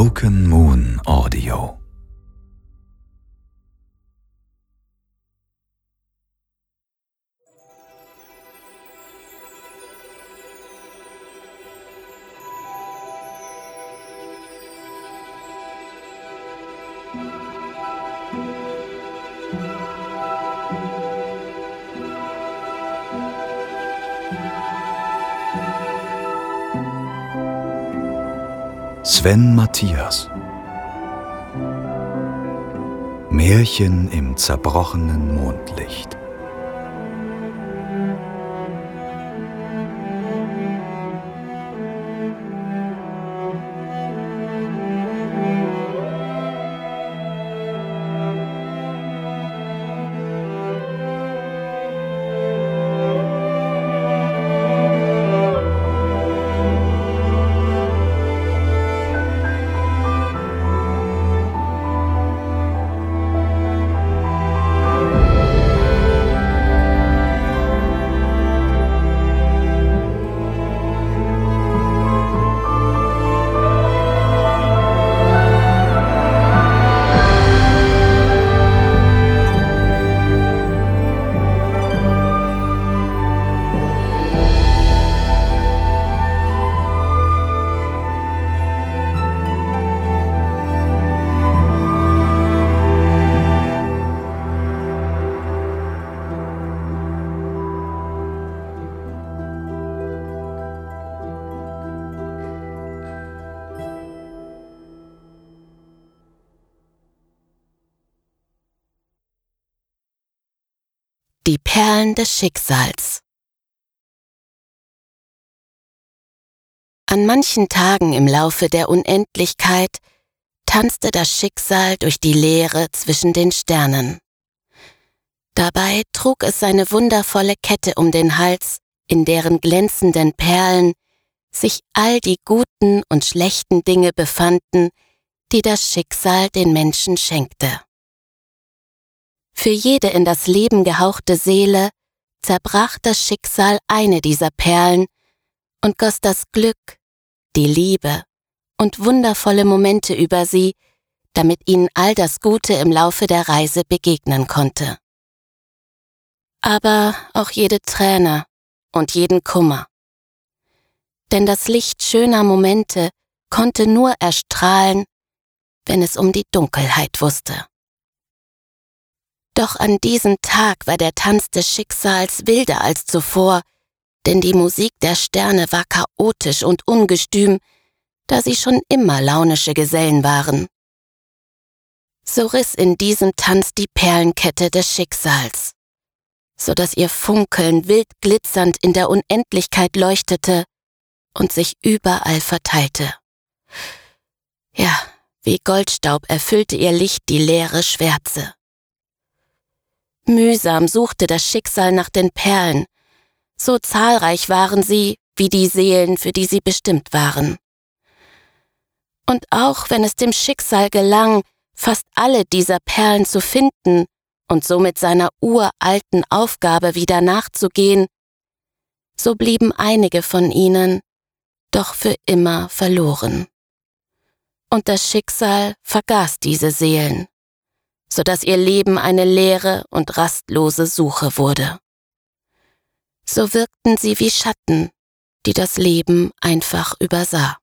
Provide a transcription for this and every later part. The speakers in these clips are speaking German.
Broken Moon Audio Sven Matthias. Märchen im zerbrochenen Mondlicht Die Perlen des Schicksals. An manchen Tagen im Laufe der Unendlichkeit tanzte das Schicksal durch die Leere zwischen den Sternen. Dabei trug es seine wundervolle Kette um den Hals, in deren glänzenden Perlen sich all die guten und schlechten Dinge befanden, die das Schicksal den Menschen schenkte. Für jede in das Leben gehauchte Seele zerbrach das Schicksal eine dieser Perlen und goss das Glück, die Liebe und wundervolle Momente über sie, damit ihnen all das Gute im Laufe der Reise begegnen konnte. Aber auch jede Träne und jeden Kummer. Denn das Licht schöner Momente konnte nur erstrahlen, wenn es um die Dunkelheit wusste. Doch an diesem Tag war der Tanz des Schicksals wilder als zuvor, denn die Musik der Sterne war chaotisch und ungestüm, da sie schon immer launische Gesellen waren. So riss in diesem Tanz die Perlenkette des Schicksals, so dass ihr Funkeln wild glitzernd in der Unendlichkeit leuchtete und sich überall verteilte. Ja, wie Goldstaub erfüllte ihr Licht die leere Schwärze. Mühsam suchte das Schicksal nach den Perlen. So zahlreich waren sie, wie die Seelen, für die sie bestimmt waren. Und auch wenn es dem Schicksal gelang, fast alle dieser Perlen zu finden und somit seiner uralten Aufgabe wieder nachzugehen, so blieben einige von ihnen doch für immer verloren. Und das Schicksal vergaß diese Seelen so dass ihr Leben eine leere und rastlose Suche wurde. So wirkten sie wie Schatten, die das Leben einfach übersah.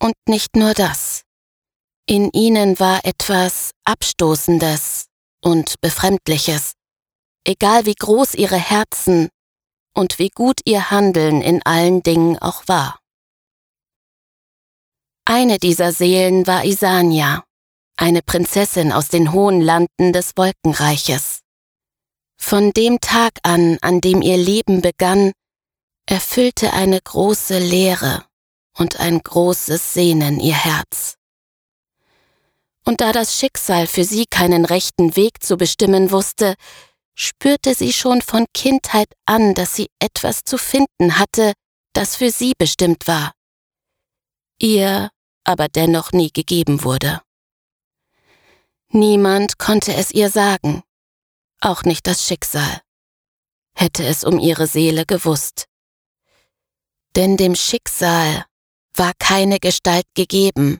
Und nicht nur das. In ihnen war etwas Abstoßendes und Befremdliches, egal wie groß ihre Herzen und wie gut ihr Handeln in allen Dingen auch war. Eine dieser Seelen war Isania, eine Prinzessin aus den hohen Landen des Wolkenreiches. Von dem Tag an, an dem ihr Leben begann, erfüllte eine große Leere und ein großes Sehnen ihr Herz. Und da das Schicksal für sie keinen rechten Weg zu bestimmen wusste, spürte sie schon von Kindheit an, dass sie etwas zu finden hatte, das für sie bestimmt war, ihr aber dennoch nie gegeben wurde. Niemand konnte es ihr sagen, auch nicht das Schicksal, hätte es um ihre Seele gewusst. Denn dem Schicksal war keine Gestalt gegeben,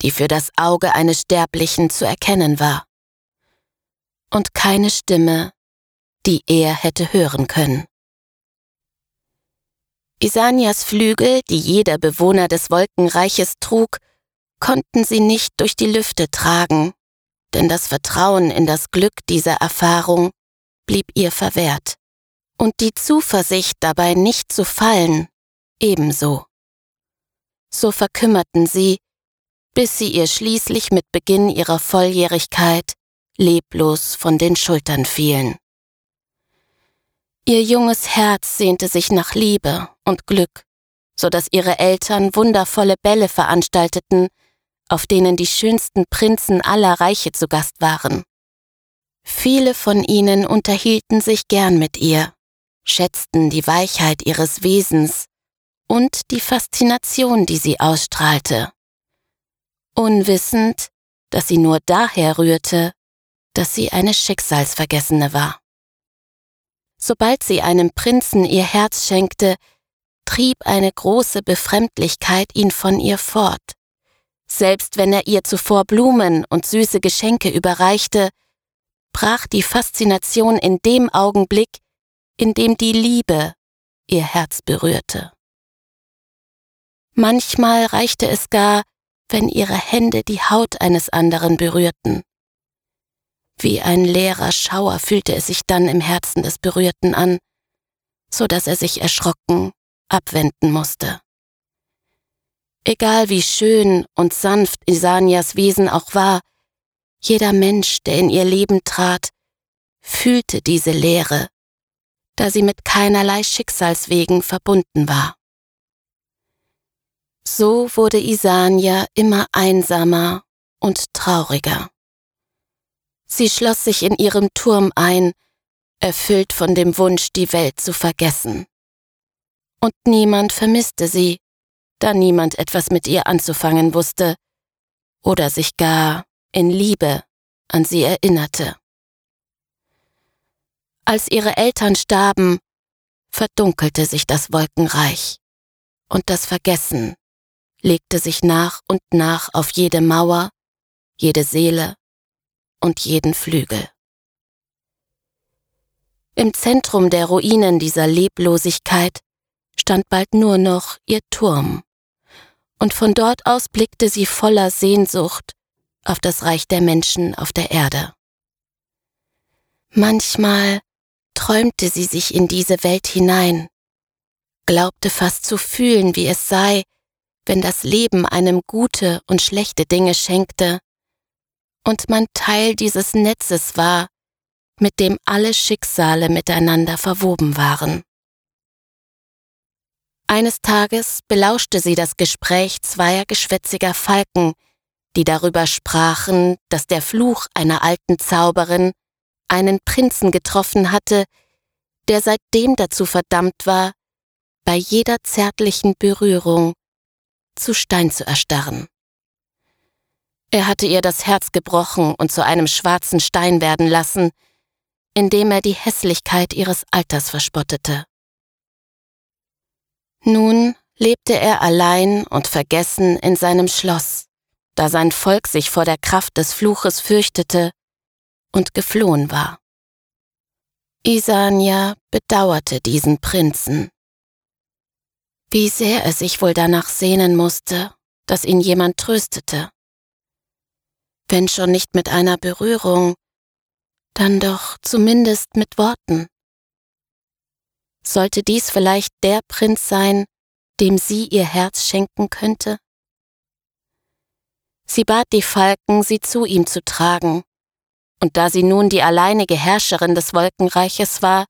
die für das Auge eines Sterblichen zu erkennen war. Und keine Stimme, die er hätte hören können. Isanias Flügel, die jeder Bewohner des Wolkenreiches trug, konnten sie nicht durch die Lüfte tragen, denn das Vertrauen in das Glück dieser Erfahrung blieb ihr verwehrt. Und die Zuversicht dabei nicht zu fallen, ebenso. So verkümmerten sie, bis sie ihr schließlich mit Beginn ihrer Volljährigkeit leblos von den Schultern fielen. Ihr junges Herz sehnte sich nach Liebe und Glück, so dass ihre Eltern wundervolle Bälle veranstalteten, auf denen die schönsten Prinzen aller Reiche zu Gast waren. Viele von ihnen unterhielten sich gern mit ihr, schätzten die Weichheit ihres Wesens und die Faszination, die sie ausstrahlte, unwissend, dass sie nur daher rührte, dass sie eine Schicksalsvergessene war. Sobald sie einem Prinzen ihr Herz schenkte, trieb eine große Befremdlichkeit ihn von ihr fort. Selbst wenn er ihr zuvor Blumen und süße Geschenke überreichte, brach die Faszination in dem Augenblick, in dem die Liebe ihr Herz berührte. Manchmal reichte es gar, wenn ihre Hände die Haut eines anderen berührten. Wie ein leerer Schauer fühlte es sich dann im Herzen des Berührten an, so dass er sich erschrocken abwenden musste. Egal wie schön und sanft Isanias Wesen auch war, jeder Mensch, der in ihr Leben trat, fühlte diese Leere, da sie mit keinerlei Schicksalswegen verbunden war. So wurde Isania immer einsamer und trauriger. Sie schloss sich in ihrem Turm ein, erfüllt von dem Wunsch, die Welt zu vergessen. Und niemand vermisste sie, da niemand etwas mit ihr anzufangen wusste oder sich gar in Liebe an sie erinnerte. Als ihre Eltern starben, verdunkelte sich das Wolkenreich, und das Vergessen legte sich nach und nach auf jede Mauer, jede Seele und jeden Flügel. Im Zentrum der Ruinen dieser Leblosigkeit stand bald nur noch ihr Turm, und von dort aus blickte sie voller Sehnsucht auf das Reich der Menschen auf der Erde. Manchmal träumte sie sich in diese Welt hinein, glaubte fast zu fühlen, wie es sei, wenn das Leben einem gute und schlechte Dinge schenkte und man Teil dieses Netzes war, mit dem alle Schicksale miteinander verwoben waren. Eines Tages belauschte sie das Gespräch zweier geschwätziger Falken, die darüber sprachen, dass der Fluch einer alten Zauberin einen Prinzen getroffen hatte, der seitdem dazu verdammt war, bei jeder zärtlichen Berührung zu Stein zu erstarren. Er hatte ihr das Herz gebrochen und zu einem schwarzen Stein werden lassen, indem er die Hässlichkeit ihres Alters verspottete. Nun lebte er allein und vergessen in seinem Schloss, da sein Volk sich vor der Kraft des Fluches fürchtete und geflohen war. Isania bedauerte diesen Prinzen. Wie sehr er sich wohl danach sehnen musste, dass ihn jemand tröstete wenn schon nicht mit einer Berührung, dann doch zumindest mit Worten. Sollte dies vielleicht der Prinz sein, dem sie ihr Herz schenken könnte? Sie bat die Falken, sie zu ihm zu tragen, und da sie nun die alleinige Herrscherin des Wolkenreiches war,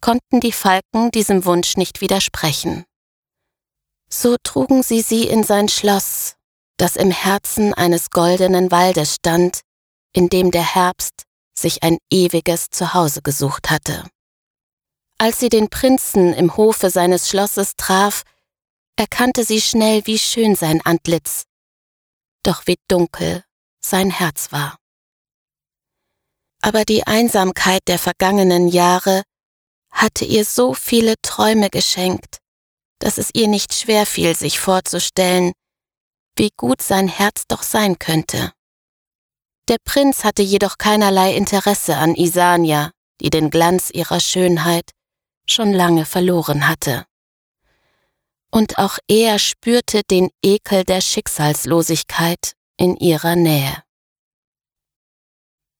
konnten die Falken diesem Wunsch nicht widersprechen. So trugen sie sie in sein Schloss, das im Herzen eines goldenen Waldes stand, in dem der Herbst sich ein ewiges Zuhause gesucht hatte. Als sie den Prinzen im Hofe seines Schlosses traf, erkannte sie schnell, wie schön sein Antlitz, doch wie dunkel sein Herz war. Aber die Einsamkeit der vergangenen Jahre hatte ihr so viele Träume geschenkt, dass es ihr nicht schwer fiel, sich vorzustellen, wie gut sein Herz doch sein könnte. Der Prinz hatte jedoch keinerlei Interesse an Isania, die den Glanz ihrer Schönheit schon lange verloren hatte. Und auch er spürte den Ekel der Schicksalslosigkeit in ihrer Nähe.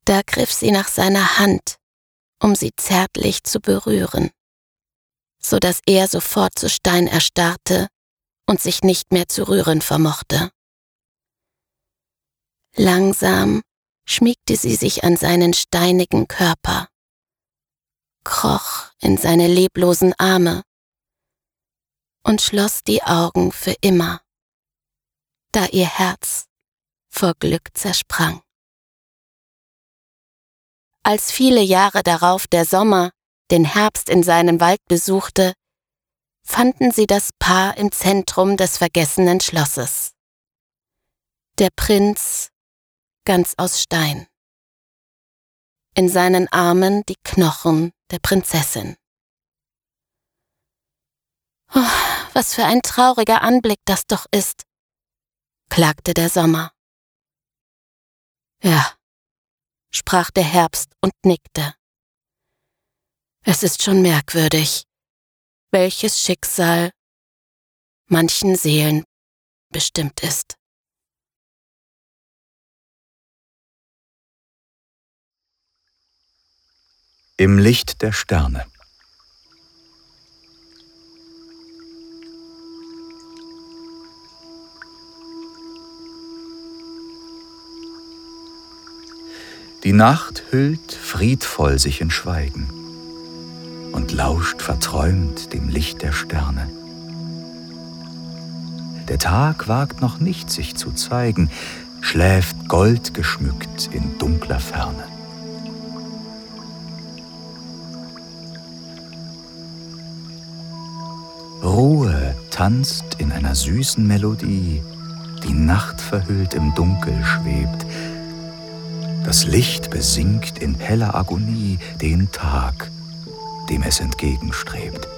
Da griff sie nach seiner Hand, um sie zärtlich zu berühren, so dass er sofort zu Stein erstarrte und sich nicht mehr zu rühren vermochte. Langsam schmiegte sie sich an seinen steinigen Körper, kroch in seine leblosen Arme und schloss die Augen für immer, da ihr Herz vor Glück zersprang. Als viele Jahre darauf der Sommer den Herbst in seinem Wald besuchte, fanden sie das Paar im Zentrum des vergessenen Schlosses. Der Prinz ganz aus Stein. In seinen Armen die Knochen der Prinzessin. Oh, was für ein trauriger Anblick das doch ist, klagte der Sommer. Ja, sprach der Herbst und nickte. Es ist schon merkwürdig, welches Schicksal manchen Seelen bestimmt ist. Im Licht der Sterne. Die Nacht hüllt friedvoll sich in Schweigen und lauscht verträumt dem Licht der Sterne. Der Tag wagt noch nicht sich zu zeigen, schläft goldgeschmückt in dunkler Ferne. Ruhe tanzt in einer süßen Melodie, die Nacht verhüllt im Dunkel schwebt, das Licht besingt in heller Agonie den Tag, dem es entgegenstrebt.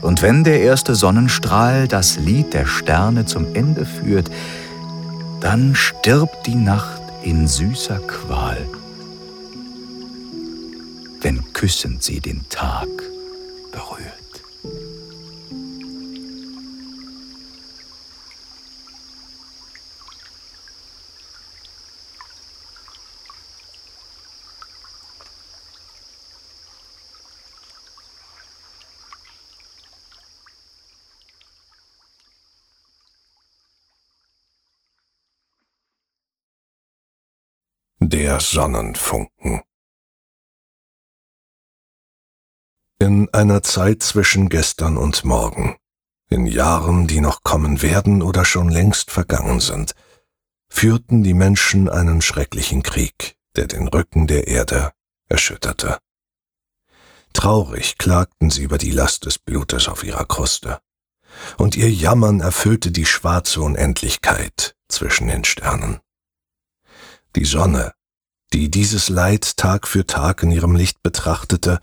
Und wenn der erste Sonnenstrahl das Lied der Sterne zum Ende führt, dann stirbt die Nacht in süßer Qual, wenn küssend sie den Tag berührt. Der Sonnenfunken In einer Zeit zwischen gestern und morgen, in Jahren, die noch kommen werden oder schon längst vergangen sind, führten die Menschen einen schrecklichen Krieg, der den Rücken der Erde erschütterte. Traurig klagten sie über die Last des Blutes auf ihrer Kruste, und ihr Jammern erfüllte die schwarze Unendlichkeit zwischen den Sternen. Die Sonne die dieses Leid Tag für Tag in ihrem Licht betrachtete,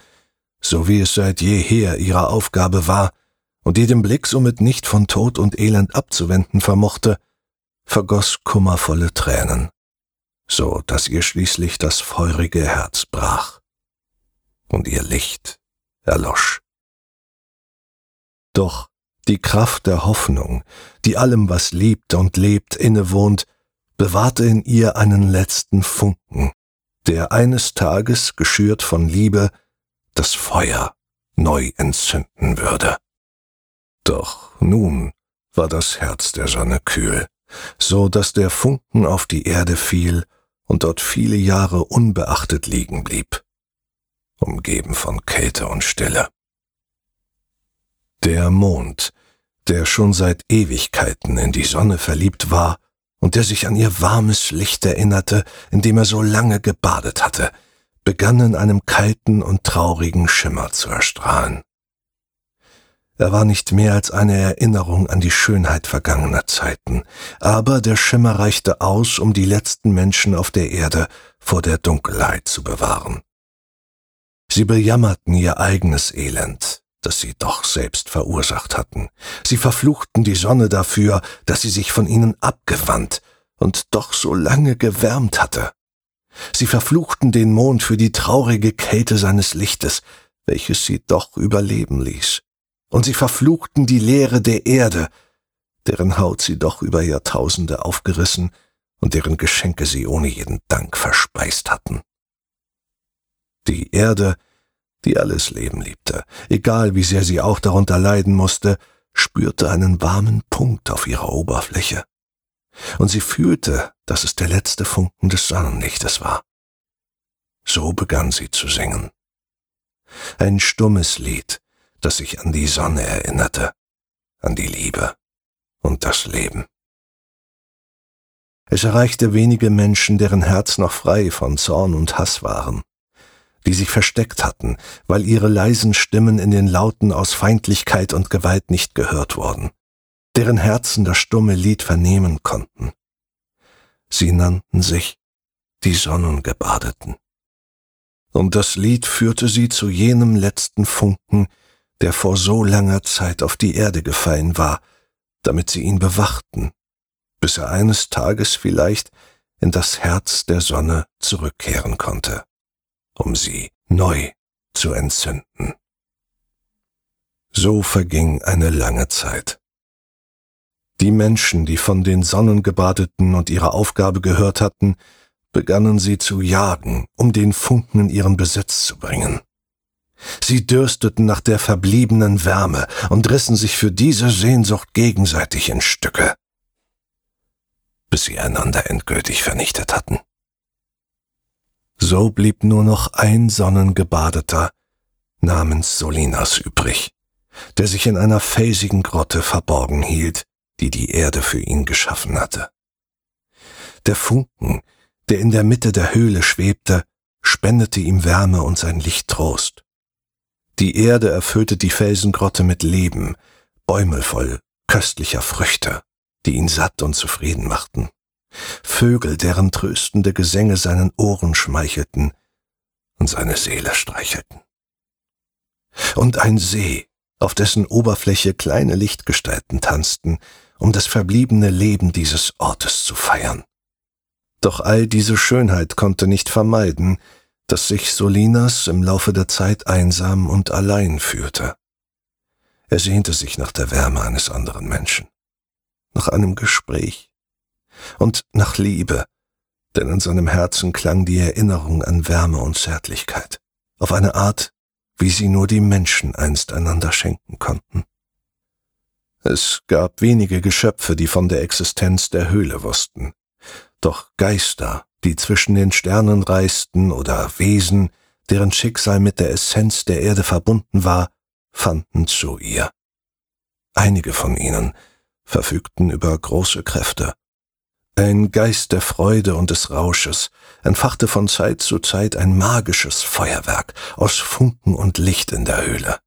so wie es seit jeher ihre Aufgabe war, und die den Blick somit nicht von Tod und Elend abzuwenden vermochte, vergoß kummervolle Tränen, so dass ihr schließlich das feurige Herz brach und ihr Licht erlosch. Doch die Kraft der Hoffnung, die allem, was liebt und lebt, innewohnt, bewahrte in ihr einen letzten Funken, der eines Tages, geschürt von Liebe, das Feuer neu entzünden würde. Doch nun war das Herz der Sonne kühl, so dass der Funken auf die Erde fiel und dort viele Jahre unbeachtet liegen blieb, umgeben von Kälte und Stille. Der Mond, der schon seit Ewigkeiten in die Sonne verliebt war, und der sich an ihr warmes Licht erinnerte, in dem er so lange gebadet hatte, begann in einem kalten und traurigen Schimmer zu erstrahlen. Er war nicht mehr als eine Erinnerung an die Schönheit vergangener Zeiten, aber der Schimmer reichte aus, um die letzten Menschen auf der Erde vor der Dunkelheit zu bewahren. Sie bejammerten ihr eigenes Elend, das sie doch selbst verursacht hatten. Sie verfluchten die Sonne dafür, dass sie sich von ihnen abgewandt und doch so lange gewärmt hatte. Sie verfluchten den Mond für die traurige Kälte seines Lichtes, welches sie doch überleben ließ. Und sie verfluchten die Leere der Erde, deren Haut sie doch über Jahrtausende aufgerissen und deren Geschenke sie ohne jeden Dank verspeist hatten. Die Erde, die alles Leben liebte, egal wie sehr sie auch darunter leiden musste, spürte einen warmen Punkt auf ihrer Oberfläche. Und sie fühlte, dass es der letzte Funken des Sonnenlichtes war. So begann sie zu singen. Ein stummes Lied, das sich an die Sonne erinnerte, an die Liebe und das Leben. Es erreichte wenige Menschen, deren Herz noch frei von Zorn und Hass waren, die sich versteckt hatten, weil ihre leisen Stimmen in den Lauten aus Feindlichkeit und Gewalt nicht gehört wurden, deren Herzen das stumme Lied vernehmen konnten. Sie nannten sich die Sonnengebadeten. Und das Lied führte sie zu jenem letzten Funken, der vor so langer Zeit auf die Erde gefallen war, damit sie ihn bewachten, bis er eines Tages vielleicht in das Herz der Sonne zurückkehren konnte, um sie neu zu entzünden. So verging eine lange Zeit. Die Menschen, die von den Sonnengebadeten und ihrer Aufgabe gehört hatten, begannen sie zu jagen, um den Funken in ihren Besitz zu bringen. Sie dürsteten nach der verbliebenen Wärme und rissen sich für diese Sehnsucht gegenseitig in Stücke, bis sie einander endgültig vernichtet hatten. So blieb nur noch ein Sonnengebadeter namens Solinas übrig, der sich in einer felsigen Grotte verborgen hielt, die die Erde für ihn geschaffen hatte. Der Funken, der in der Mitte der Höhle schwebte, spendete ihm Wärme und sein Licht Trost. Die Erde erfüllte die Felsengrotte mit Leben, Bäume voll köstlicher Früchte, die ihn satt und zufrieden machten. Vögel, deren tröstende Gesänge seinen Ohren schmeichelten und seine Seele streichelten. Und ein See, auf dessen Oberfläche kleine Lichtgestalten tanzten, um das verbliebene Leben dieses Ortes zu feiern. Doch all diese Schönheit konnte nicht vermeiden, dass sich Solinas im Laufe der Zeit einsam und allein fühlte. Er sehnte sich nach der Wärme eines anderen Menschen, nach einem Gespräch und nach Liebe, denn in seinem Herzen klang die Erinnerung an Wärme und Zärtlichkeit, auf eine Art, wie sie nur die Menschen einst einander schenken konnten. Es gab wenige Geschöpfe, die von der Existenz der Höhle wussten, doch Geister, die zwischen den Sternen reisten, oder Wesen, deren Schicksal mit der Essenz der Erde verbunden war, fanden zu ihr. Einige von ihnen verfügten über große Kräfte. Ein Geist der Freude und des Rausches entfachte von Zeit zu Zeit ein magisches Feuerwerk aus Funken und Licht in der Höhle.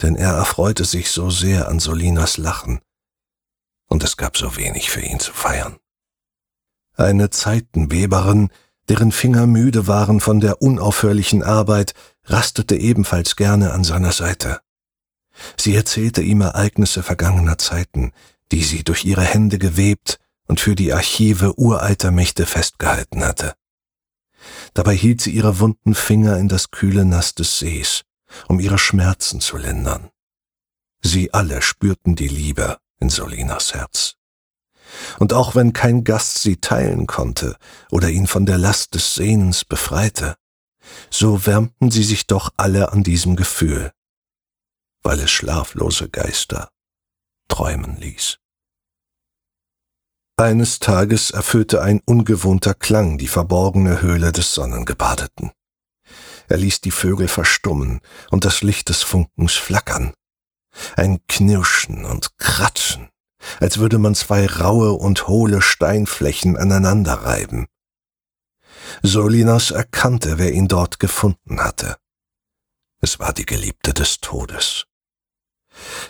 Denn er erfreute sich so sehr an Solinas Lachen, und es gab so wenig für ihn zu feiern eine Zeitenweberin, deren Finger müde waren von der unaufhörlichen Arbeit, rastete ebenfalls gerne an seiner Seite. Sie erzählte ihm Ereignisse vergangener Zeiten, die sie durch ihre Hände gewebt und für die Archive uralter Mächte festgehalten hatte. Dabei hielt sie ihre wunden Finger in das kühle Nass des Sees, um ihre Schmerzen zu lindern. Sie alle spürten die Liebe in Solinas Herz. Und auch wenn kein Gast sie teilen konnte oder ihn von der Last des Sehnens befreite, so wärmten sie sich doch alle an diesem Gefühl, weil es schlaflose Geister träumen ließ. Eines Tages erfüllte ein ungewohnter Klang die verborgene Höhle des Sonnengebadeten. Er ließ die Vögel verstummen und das Licht des Funkens flackern. Ein Knirschen und Kratschen, als würde man zwei raue und hohle Steinflächen aneinander reiben. Solinas erkannte, wer ihn dort gefunden hatte. Es war die Geliebte des Todes.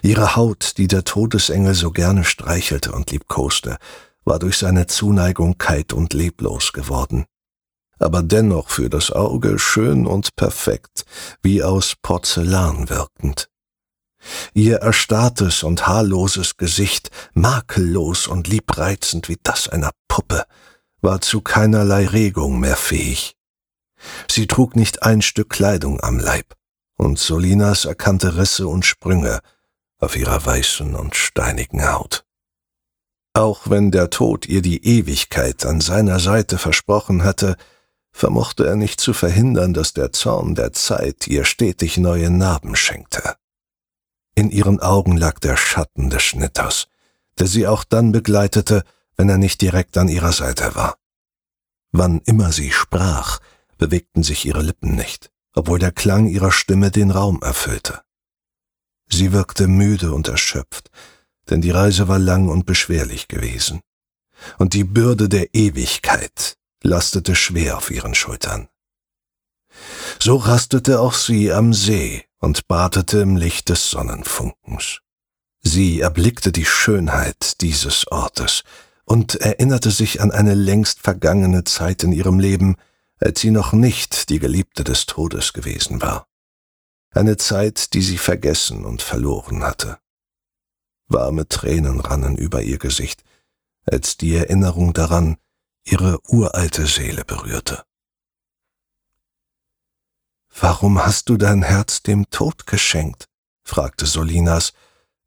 Ihre Haut, die der Todesengel so gerne streichelte und liebkoste, war durch seine Zuneigung kalt und leblos geworden. aber dennoch für das Auge schön und perfekt, wie aus Porzellan wirkend. Ihr erstarrtes und haarloses Gesicht, makellos und liebreizend wie das einer Puppe, war zu keinerlei Regung mehr fähig. Sie trug nicht ein Stück Kleidung am Leib, und Solinas erkannte Risse und Sprünge auf ihrer weißen und steinigen Haut. Auch wenn der Tod ihr die Ewigkeit an seiner Seite versprochen hatte, vermochte er nicht zu verhindern, dass der Zorn der Zeit ihr stetig neue Narben schenkte. In ihren Augen lag der Schatten des Schnitters, der sie auch dann begleitete, wenn er nicht direkt an ihrer Seite war. Wann immer sie sprach, bewegten sich ihre Lippen nicht, obwohl der Klang ihrer Stimme den Raum erfüllte. Sie wirkte müde und erschöpft, denn die Reise war lang und beschwerlich gewesen, und die Bürde der Ewigkeit lastete schwer auf ihren Schultern. So rastete auch sie am See und badete im Licht des Sonnenfunkens. Sie erblickte die Schönheit dieses Ortes und erinnerte sich an eine längst vergangene Zeit in ihrem Leben, als sie noch nicht die Geliebte des Todes gewesen war. Eine Zeit, die sie vergessen und verloren hatte. Warme Tränen rannen über ihr Gesicht, als die Erinnerung daran ihre uralte Seele berührte. Warum hast du dein Herz dem Tod geschenkt? fragte Solinas,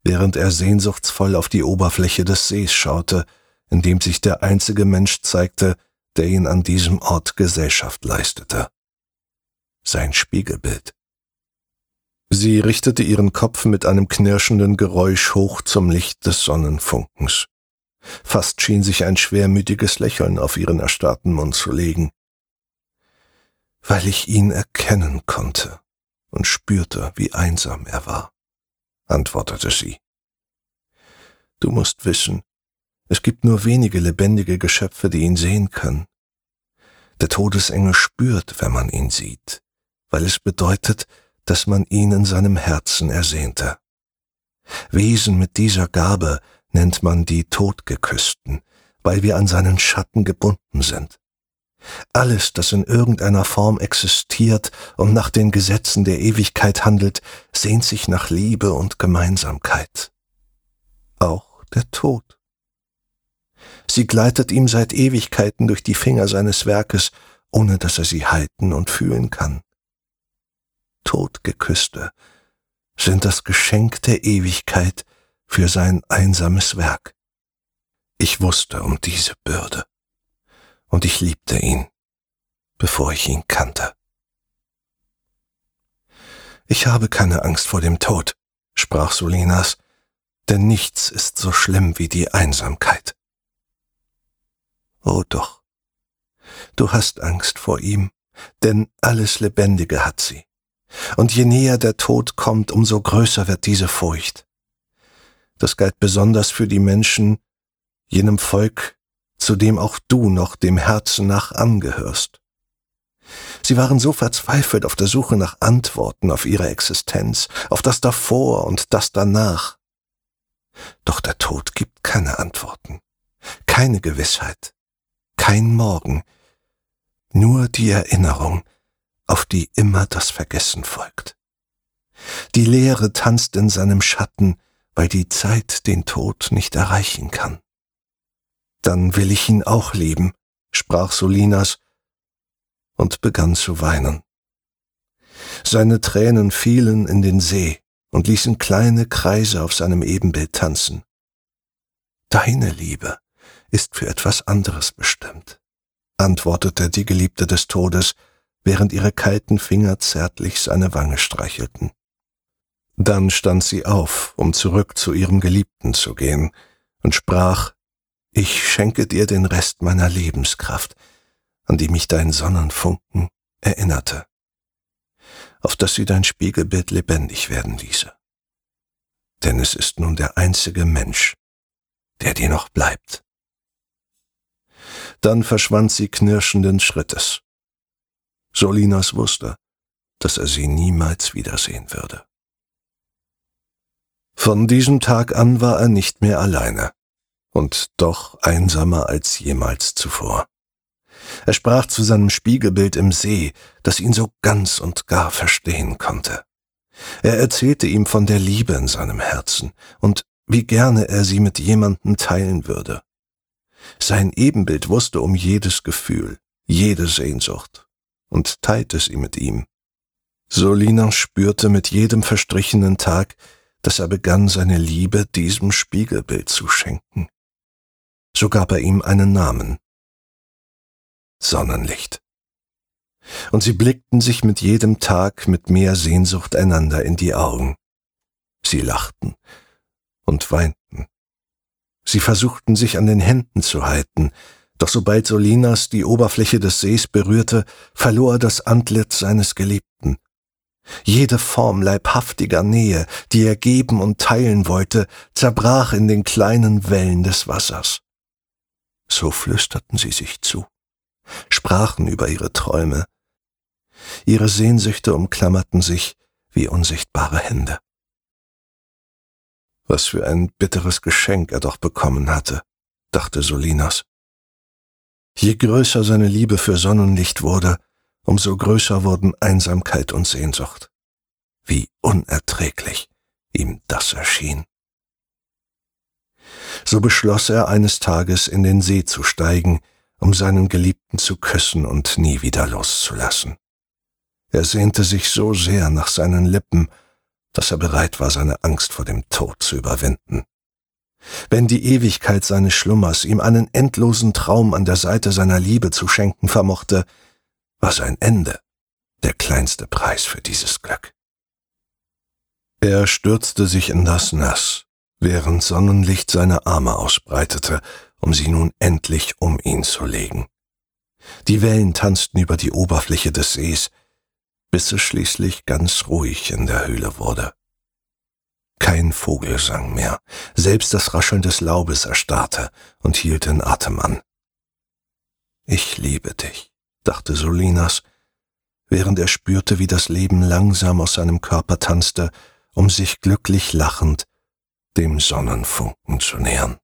während er sehnsuchtsvoll auf die Oberfläche des Sees schaute, in dem sich der einzige Mensch zeigte, der ihn an diesem Ort Gesellschaft leistete. Sein Spiegelbild. Sie richtete ihren Kopf mit einem knirschenden Geräusch hoch zum Licht des Sonnenfunkens. Fast schien sich ein schwermütiges Lächeln auf ihren erstarrten Mund zu legen. Weil ich ihn erkennen konnte und spürte, wie einsam er war, antwortete sie. Du musst wissen, es gibt nur wenige lebendige Geschöpfe, die ihn sehen können. Der Todesengel spürt, wenn man ihn sieht, weil es bedeutet, dass man ihn in seinem Herzen ersehnte. Wesen mit dieser Gabe nennt man die Todgeküssten, weil wir an seinen Schatten gebunden sind. Alles, das in irgendeiner Form existiert und nach den Gesetzen der Ewigkeit handelt, sehnt sich nach Liebe und Gemeinsamkeit. Auch der Tod. Sie gleitet ihm seit Ewigkeiten durch die Finger seines Werkes, ohne dass er sie halten und fühlen kann. Todgeküsste sind das Geschenk der Ewigkeit für sein einsames Werk. Ich wusste um diese Bürde, und ich liebte ihn, bevor ich ihn kannte. Ich habe keine Angst vor dem Tod, sprach Solinas, denn nichts ist so schlimm wie die Einsamkeit. Oh doch, du hast Angst vor ihm, denn alles Lebendige hat sie. Und je näher der Tod kommt, umso größer wird diese Furcht. Das galt besonders für die Menschen, jenem Volk, zu dem auch du noch dem Herzen nach angehörst. Sie waren so verzweifelt auf der Suche nach Antworten auf ihre Existenz, auf das davor und das danach. Doch der Tod gibt keine Antworten, keine Gewissheit, kein Morgen, nur die Erinnerung, auf die immer das Vergessen folgt. Die Leere tanzt in seinem Schatten, weil die Zeit den Tod nicht erreichen kann. Dann will ich ihn auch lieben, sprach Solinas und begann zu weinen. Seine Tränen fielen in den See und ließen kleine Kreise auf seinem Ebenbild tanzen. Deine Liebe ist für etwas anderes bestimmt, antwortete die Geliebte des Todes, während ihre kalten Finger zärtlich seine Wange streichelten. Dann stand sie auf, um zurück zu ihrem Geliebten zu gehen, und sprach, Ich schenke dir den Rest meiner Lebenskraft, an die mich dein Sonnenfunken erinnerte, auf dass sie dein Spiegelbild lebendig werden ließe. Denn es ist nun der einzige Mensch, der dir noch bleibt. Dann verschwand sie knirschenden Schrittes. Solinas wusste, dass er sie niemals wiedersehen würde. Von diesem Tag an war er nicht mehr alleine und doch einsamer als jemals zuvor. Er sprach zu seinem Spiegelbild im See, das ihn so ganz und gar verstehen konnte. Er erzählte ihm von der Liebe in seinem Herzen und wie gerne er sie mit jemandem teilen würde. Sein Ebenbild wusste um jedes Gefühl, jede Sehnsucht und teilte sie mit ihm. Solina spürte mit jedem verstrichenen Tag, dass er begann, seine Liebe diesem Spiegelbild zu schenken. So gab er ihm einen Namen. Sonnenlicht. Und sie blickten sich mit jedem Tag mit mehr Sehnsucht einander in die Augen. Sie lachten und weinten. Sie versuchten sich an den Händen zu halten, doch sobald Solinas die Oberfläche des Sees berührte, verlor er das Antlitz seines Geliebten. Jede Form leibhaftiger Nähe, die er geben und teilen wollte, zerbrach in den kleinen Wellen des Wassers. So flüsterten sie sich zu, sprachen über ihre Träume. Ihre Sehnsüchte umklammerten sich wie unsichtbare Hände. Was für ein bitteres Geschenk er doch bekommen hatte, dachte Solinas. Je größer seine Liebe für Sonnenlicht wurde, umso größer wurden Einsamkeit und Sehnsucht. Wie unerträglich ihm das erschien. So beschloss er eines Tages in den See zu steigen, um seinen Geliebten zu küssen und nie wieder loszulassen. Er sehnte sich so sehr nach seinen Lippen, dass er bereit war, seine Angst vor dem Tod zu überwinden. Wenn die Ewigkeit seines Schlummers ihm einen endlosen Traum an der Seite seiner Liebe zu schenken vermochte, war sein Ende der kleinste Preis für dieses Glück. Er stürzte sich in das Nass, während Sonnenlicht seine Arme ausbreitete, um sie nun endlich um ihn zu legen. Die Wellen tanzten über die Oberfläche des Sees, bis es schließlich ganz ruhig in der Höhle wurde. Kein Vogelsang mehr, selbst das Rascheln des Laubes erstarrte und hielt den Atem an. Ich liebe dich, dachte Solinas, während er spürte, wie das Leben langsam aus seinem Körper tanzte, um sich glücklich lachend dem Sonnenfunken zu nähern.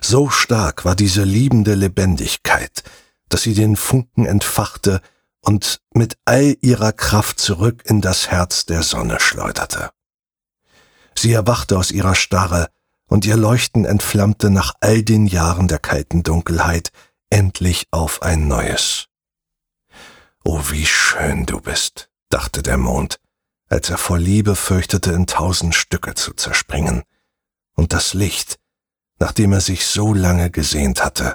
So stark war diese liebende Lebendigkeit, dass sie den Funken entfachte und mit all ihrer Kraft zurück in das Herz der Sonne schleuderte. Sie erwachte aus ihrer Starre, und ihr Leuchten entflammte nach all den Jahren der kalten Dunkelheit endlich auf ein neues. Oh, wie schön du bist, dachte der Mond, als er vor Liebe fürchtete, in tausend Stücke zu zerspringen, und das Licht, nach dem er sich so lange gesehnt hatte,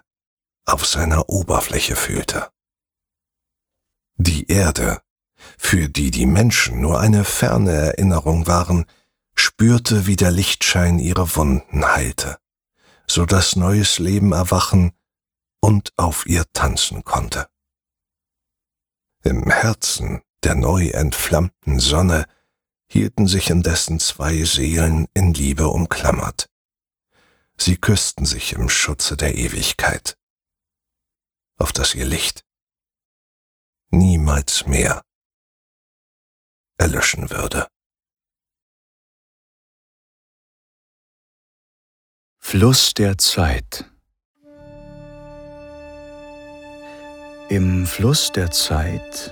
auf seiner Oberfläche fühlte. Die Erde, für die die Menschen nur eine ferne Erinnerung waren, spürte, wie der Lichtschein ihre Wunden heilte, so dass neues Leben erwachen und auf ihr tanzen konnte. Im Herzen der neu entflammten Sonne hielten sich indessen zwei Seelen in Liebe umklammert. Sie küssten sich im Schutze der Ewigkeit, auf das ihr Licht niemals mehr erlöschen würde. Fluss der Zeit Im Fluss der Zeit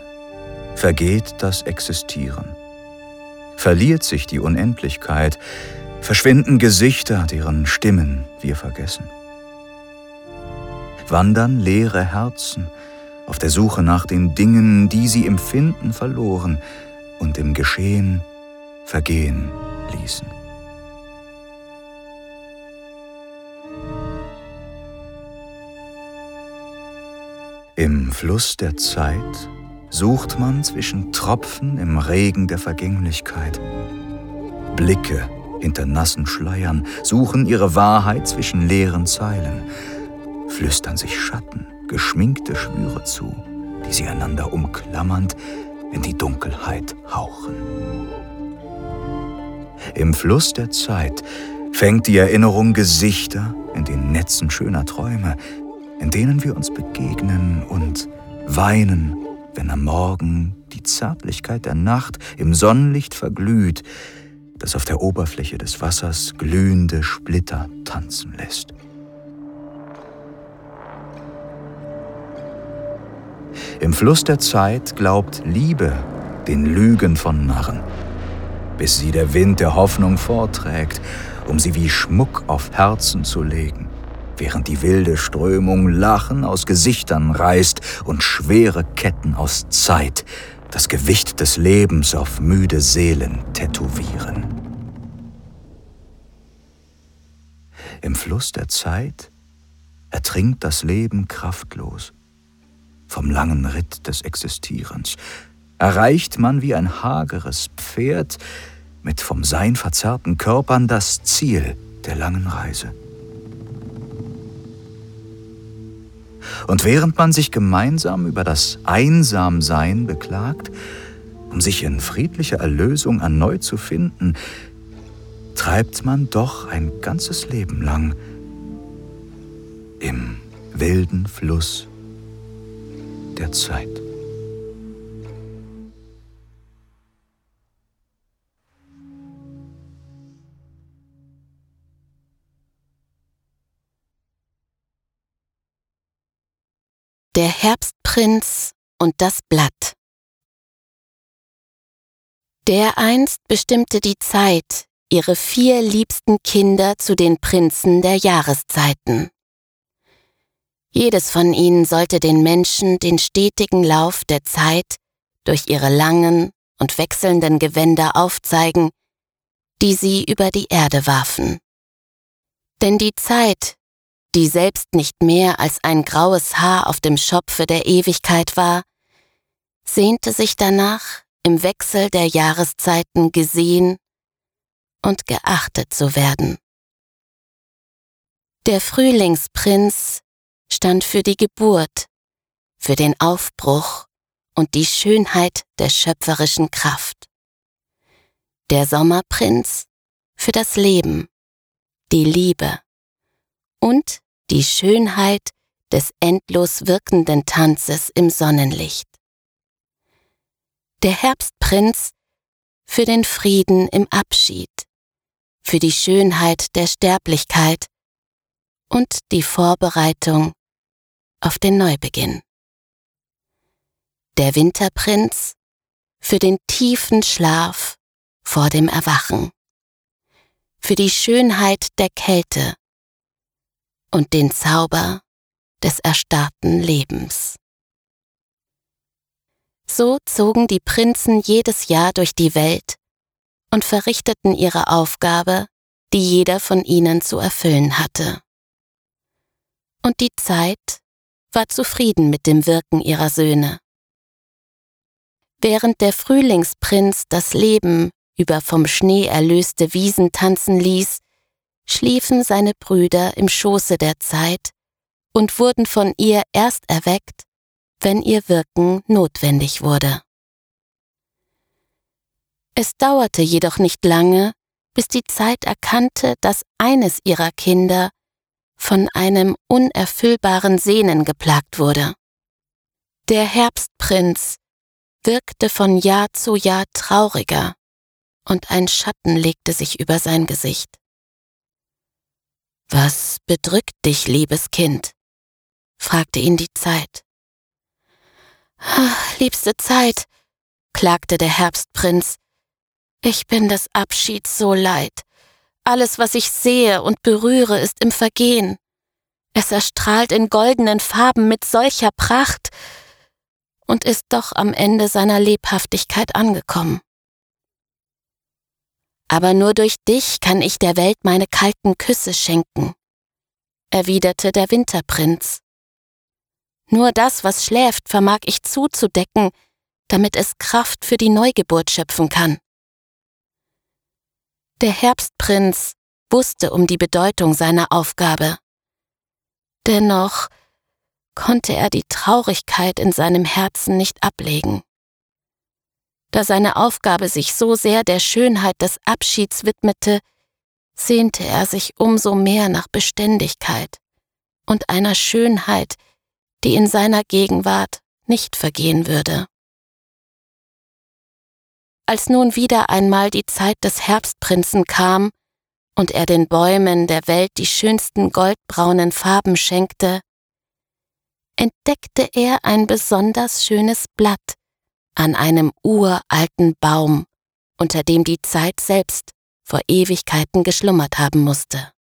vergeht das Existieren, verliert sich die Unendlichkeit, verschwinden Gesichter, deren Stimmen wir vergessen. Wandern leere Herzen auf der Suche nach den Dingen, die sie im Finden verloren und im Geschehen vergehen ließen. Im Fluss der Zeit sucht man zwischen Tropfen im Regen der Vergänglichkeit. Blicke hinter nassen Schleiern suchen ihre Wahrheit zwischen leeren Zeilen, flüstern sich Schatten, geschminkte Schwüre zu, die sie einander umklammernd in die Dunkelheit hauchen. Im Fluss der Zeit fängt die Erinnerung Gesichter in den Netzen schöner Träume, in denen wir uns begegnen und weinen, wenn am Morgen die Zärtlichkeit der Nacht im Sonnenlicht verglüht, das auf der Oberfläche des Wassers glühende Splitter tanzen lässt. Im Fluss der Zeit glaubt Liebe den Lügen von Narren, bis sie der Wind der Hoffnung vorträgt, um sie wie Schmuck auf Herzen zu legen, während die wilde Strömung Lachen aus Gesichtern reißt und schwere Ketten aus Zeit das Gewicht des Lebens auf müde Seelen tätowieren. Im Fluss der Zeit ertrinkt das Leben kraftlos. Vom langen Ritt des Existierens erreicht man wie ein hageres Pferd mit vom Sein verzerrten Körpern das Ziel der langen Reise. Und während man sich gemeinsam über das Einsamsein beklagt, um sich in friedlicher Erlösung erneut zu finden, treibt man doch ein ganzes Leben lang im wilden Fluss der Zeit. Der Herbstprinz und das Blatt. Dereinst bestimmte die Zeit ihre vier liebsten Kinder zu den Prinzen der Jahreszeiten. Jedes von ihnen sollte den Menschen den stetigen Lauf der Zeit durch ihre langen und wechselnden Gewänder aufzeigen, die sie über die Erde warfen. Denn die Zeit, die selbst nicht mehr als ein graues Haar auf dem Schopfe der Ewigkeit war, sehnte sich danach, im Wechsel der Jahreszeiten gesehen und geachtet zu werden. Der Frühlingsprinz stand für die Geburt, für den Aufbruch und die Schönheit der schöpferischen Kraft. Der Sommerprinz für das Leben, die Liebe und die Schönheit des endlos wirkenden Tanzes im Sonnenlicht. Der Herbstprinz für den Frieden im Abschied, für die Schönheit der Sterblichkeit und die Vorbereitung auf den Neubeginn. Der Winterprinz für den tiefen Schlaf vor dem Erwachen, für die Schönheit der Kälte und den Zauber des erstarrten Lebens. So zogen die Prinzen jedes Jahr durch die Welt und verrichteten ihre Aufgabe, die jeder von ihnen zu erfüllen hatte. Und die Zeit war zufrieden mit dem Wirken ihrer Söhne. Während der Frühlingsprinz das Leben über vom Schnee erlöste Wiesen tanzen ließ, schliefen seine Brüder im Schoße der Zeit und wurden von ihr erst erweckt, wenn ihr Wirken notwendig wurde. Es dauerte jedoch nicht lange, bis die Zeit erkannte, dass eines ihrer Kinder von einem unerfüllbaren Sehnen geplagt wurde. Der Herbstprinz wirkte von Jahr zu Jahr trauriger, und ein Schatten legte sich über sein Gesicht. Was bedrückt dich, liebes Kind? fragte ihn die Zeit. Ach, liebste Zeit, klagte der Herbstprinz, ich bin des Abschieds so leid. Alles, was ich sehe und berühre, ist im Vergehen. Es erstrahlt in goldenen Farben mit solcher Pracht und ist doch am Ende seiner Lebhaftigkeit angekommen. Aber nur durch dich kann ich der Welt meine kalten Küsse schenken, erwiderte der Winterprinz. Nur das, was schläft, vermag ich zuzudecken, damit es Kraft für die Neugeburt schöpfen kann. Der Herbstprinz wusste um die Bedeutung seiner Aufgabe. Dennoch konnte er die Traurigkeit in seinem Herzen nicht ablegen. Da seine Aufgabe sich so sehr der Schönheit des Abschieds widmete, sehnte er sich umso mehr nach Beständigkeit und einer Schönheit, die in seiner Gegenwart nicht vergehen würde. Als nun wieder einmal die Zeit des Herbstprinzen kam und er den Bäumen der Welt die schönsten goldbraunen Farben schenkte, entdeckte er ein besonders schönes Blatt an einem uralten Baum, unter dem die Zeit selbst vor Ewigkeiten geschlummert haben musste.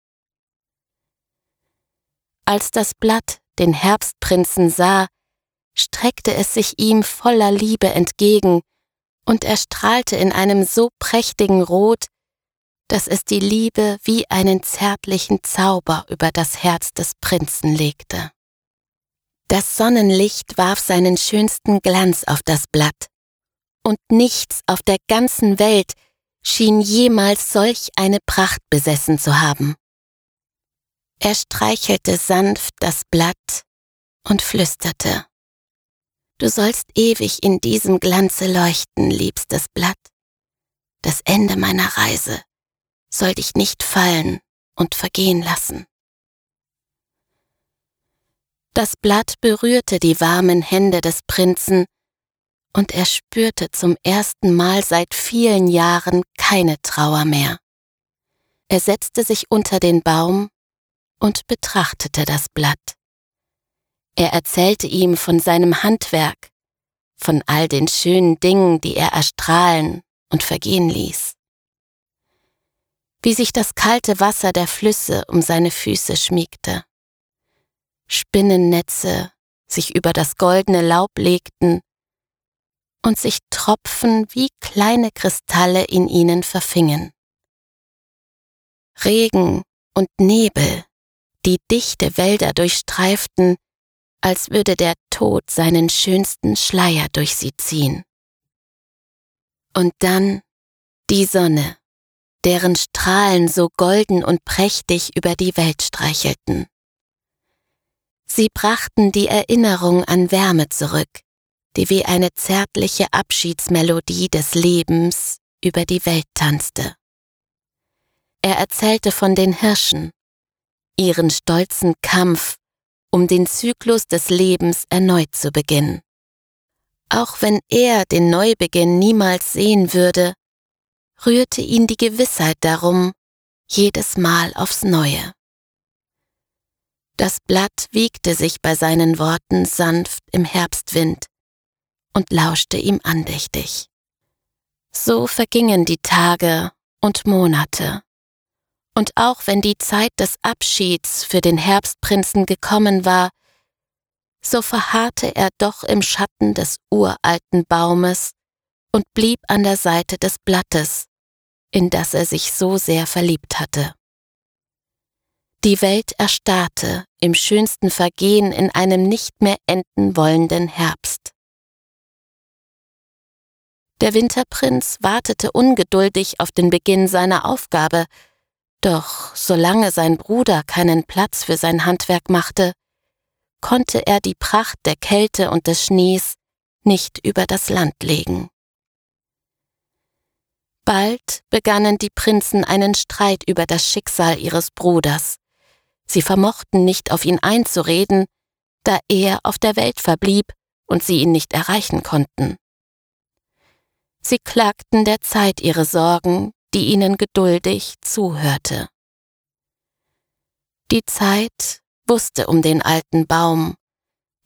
Als das Blatt den Herbstprinzen sah, streckte es sich ihm voller Liebe entgegen, und er strahlte in einem so prächtigen Rot, dass es die Liebe wie einen zärtlichen Zauber über das Herz des Prinzen legte. Das Sonnenlicht warf seinen schönsten Glanz auf das Blatt, und nichts auf der ganzen Welt schien jemals solch eine Pracht besessen zu haben. Er streichelte sanft das Blatt und flüsterte Du sollst ewig in diesem Glanze leuchten, liebstes Blatt. Das Ende meiner Reise soll dich nicht fallen und vergehen lassen. Das Blatt berührte die warmen Hände des Prinzen, und er spürte zum ersten Mal seit vielen Jahren keine Trauer mehr. Er setzte sich unter den Baum und betrachtete das Blatt. Er erzählte ihm von seinem Handwerk, von all den schönen Dingen, die er erstrahlen und vergehen ließ. Wie sich das kalte Wasser der Flüsse um seine Füße schmiegte. Spinnennetze sich über das goldene Laub legten und sich Tropfen wie kleine Kristalle in ihnen verfingen. Regen und Nebel, die dichte Wälder durchstreiften, als würde der Tod seinen schönsten Schleier durch sie ziehen. Und dann die Sonne, deren Strahlen so golden und prächtig über die Welt streichelten. Sie brachten die Erinnerung an Wärme zurück, die wie eine zärtliche Abschiedsmelodie des Lebens über die Welt tanzte. Er erzählte von den Hirschen, ihren stolzen Kampf um den Zyklus des Lebens erneut zu beginnen. Auch wenn er den Neubeginn niemals sehen würde, rührte ihn die Gewissheit darum jedes Mal aufs Neue. Das Blatt wiegte sich bei seinen Worten sanft im Herbstwind und lauschte ihm andächtig. So vergingen die Tage und Monate und auch wenn die Zeit des Abschieds für den Herbstprinzen gekommen war, so verharrte er doch im Schatten des uralten Baumes und blieb an der Seite des Blattes, in das er sich so sehr verliebt hatte. Die Welt erstarrte im schönsten Vergehen in einem nicht mehr enden wollenden Herbst. Der Winterprinz wartete ungeduldig auf den Beginn seiner Aufgabe, doch solange sein Bruder keinen Platz für sein Handwerk machte, konnte er die Pracht der Kälte und des Schnees nicht über das Land legen. Bald begannen die Prinzen einen Streit über das Schicksal ihres Bruders. Sie vermochten nicht auf ihn einzureden, da er auf der Welt verblieb und sie ihn nicht erreichen konnten. Sie klagten der Zeit ihre Sorgen, die ihnen geduldig zuhörte. Die Zeit wusste um den alten Baum,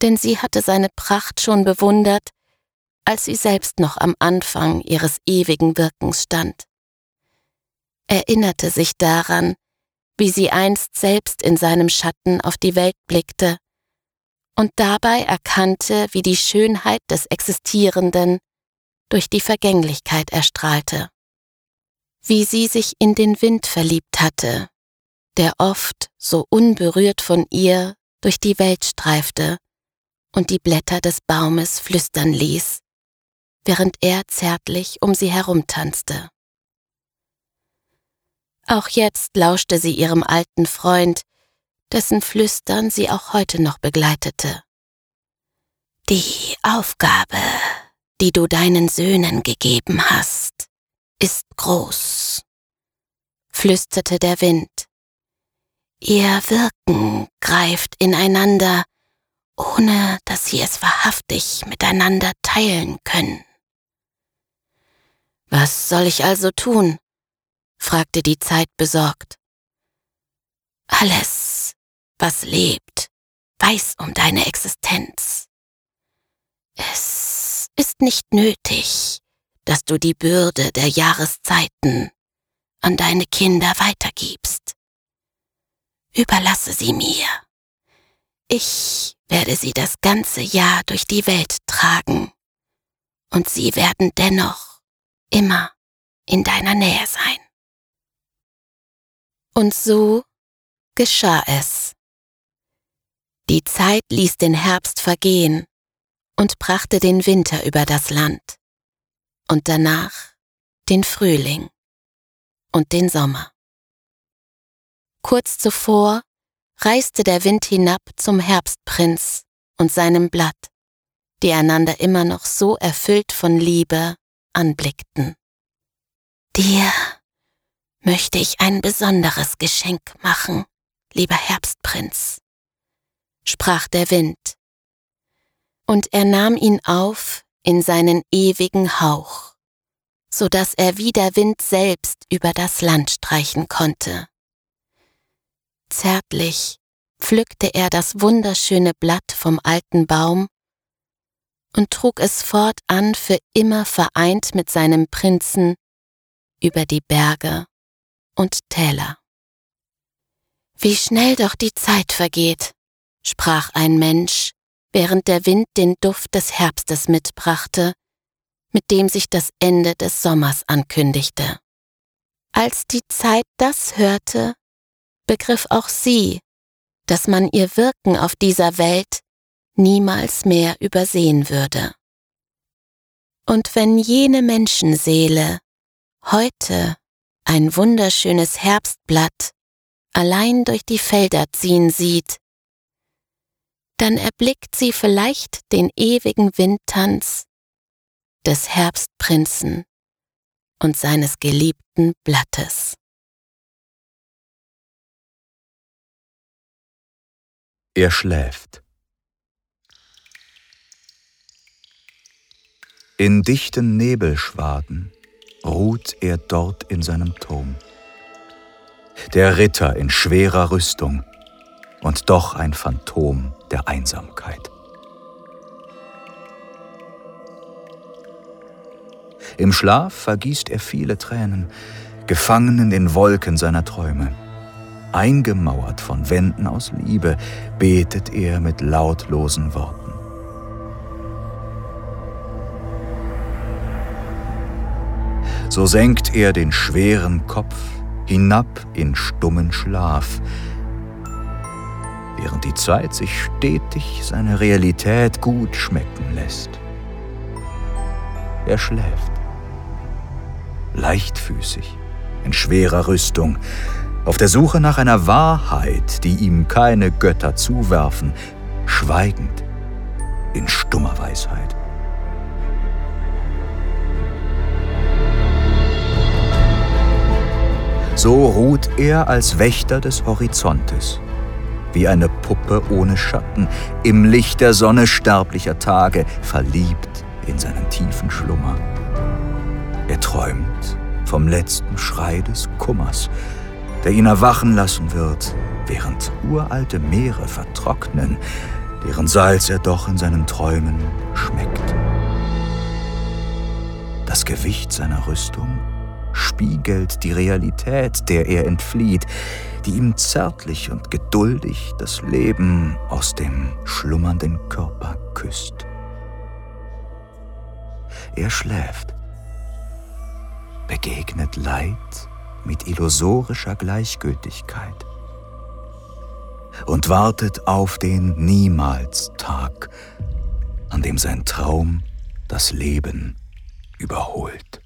denn sie hatte seine Pracht schon bewundert, als sie selbst noch am Anfang ihres ewigen Wirkens stand. Erinnerte sich daran, wie sie einst selbst in seinem Schatten auf die Welt blickte und dabei erkannte, wie die Schönheit des Existierenden durch die Vergänglichkeit erstrahlte wie sie sich in den Wind verliebt hatte, der oft so unberührt von ihr durch die Welt streifte und die Blätter des Baumes flüstern ließ, während er zärtlich um sie herumtanzte. Auch jetzt lauschte sie ihrem alten Freund, dessen Flüstern sie auch heute noch begleitete. Die Aufgabe, die du deinen Söhnen gegeben hast, ist groß, flüsterte der Wind. Ihr Wirken greift ineinander, ohne dass sie es wahrhaftig miteinander teilen können. Was soll ich also tun? Fragte die Zeit besorgt. Alles, was lebt, weiß um deine Existenz. Es ist nicht nötig, dass du die Bürde der Jahreszeiten an deine Kinder weitergibst. Überlasse sie mir. Ich werde sie das ganze Jahr durch die Welt tragen, und sie werden dennoch immer in deiner Nähe sein. Und so geschah es. Die Zeit ließ den Herbst vergehen und brachte den Winter über das Land und danach den Frühling und den Sommer. Kurz zuvor reiste der Wind hinab zum Herbstprinz und seinem Blatt, die einander immer noch so erfüllt von Liebe anblickten. Dir möchte ich ein besonderes Geschenk machen, lieber Herbstprinz, sprach der Wind, und er nahm ihn auf in seinen ewigen Hauch, so dass er wie der Wind selbst über das Land streichen konnte. Zärtlich pflückte er das wunderschöne Blatt vom alten Baum und trug es fortan für immer vereint mit seinem Prinzen über die Berge und Täler. Wie schnell doch die Zeit vergeht, sprach ein Mensch, während der Wind den Duft des Herbstes mitbrachte, mit dem sich das Ende des Sommers ankündigte. Als die Zeit das hörte, begriff auch sie, dass man ihr Wirken auf dieser Welt niemals mehr übersehen würde. Und wenn jene Menschenseele heute ein wunderschönes Herbstblatt allein durch die Felder ziehen sieht, dann erblickt sie vielleicht den ewigen Windtanz des Herbstprinzen und seines geliebten Blattes. Er schläft. In dichten Nebelschwaden ruht er dort in seinem Turm. Der Ritter in schwerer Rüstung und doch ein Phantom der Einsamkeit. Im Schlaf vergießt er viele Tränen, gefangen in den Wolken seiner Träume. Eingemauert von Wänden aus Liebe, betet er mit lautlosen Worten. So senkt er den schweren Kopf hinab in stummen Schlaf, während die Zeit sich stetig seine Realität gut schmecken lässt. Er schläft, leichtfüßig, in schwerer Rüstung, auf der Suche nach einer Wahrheit, die ihm keine Götter zuwerfen, schweigend, in stummer Weisheit. So ruht er als Wächter des Horizontes, wie eine Puppe ohne Schatten, im Licht der Sonne sterblicher Tage, verliebt in seinen tiefen Schlummer. Er träumt vom letzten Schrei des Kummers, der ihn erwachen lassen wird, während uralte Meere vertrocknen, deren Salz er doch in seinen Träumen schmeckt. Das Gewicht seiner Rüstung spiegelt die Realität, der er entflieht, die ihm zärtlich und geduldig das Leben aus dem schlummernden Körper küsst. Er schläft, begegnet Leid mit illusorischer Gleichgültigkeit und wartet auf den Niemals-Tag, an dem sein Traum das Leben überholt.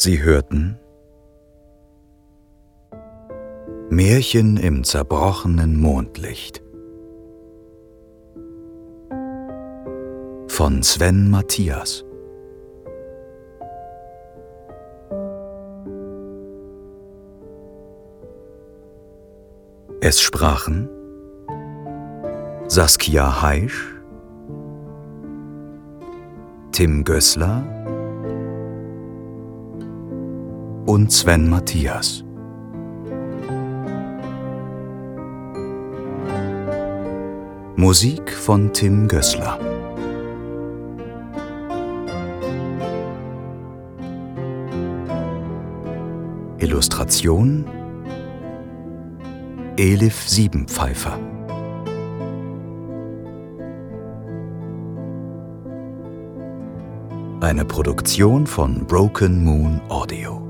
Sie hörten Märchen im zerbrochenen Mondlicht von Sven Matthias. Es sprachen Saskia Heisch, Tim Gößler und Sven Matthias. Musik von Tim Gößler. Illustration Elif Siebenpfeifer. Eine Produktion von Broken Moon Audio.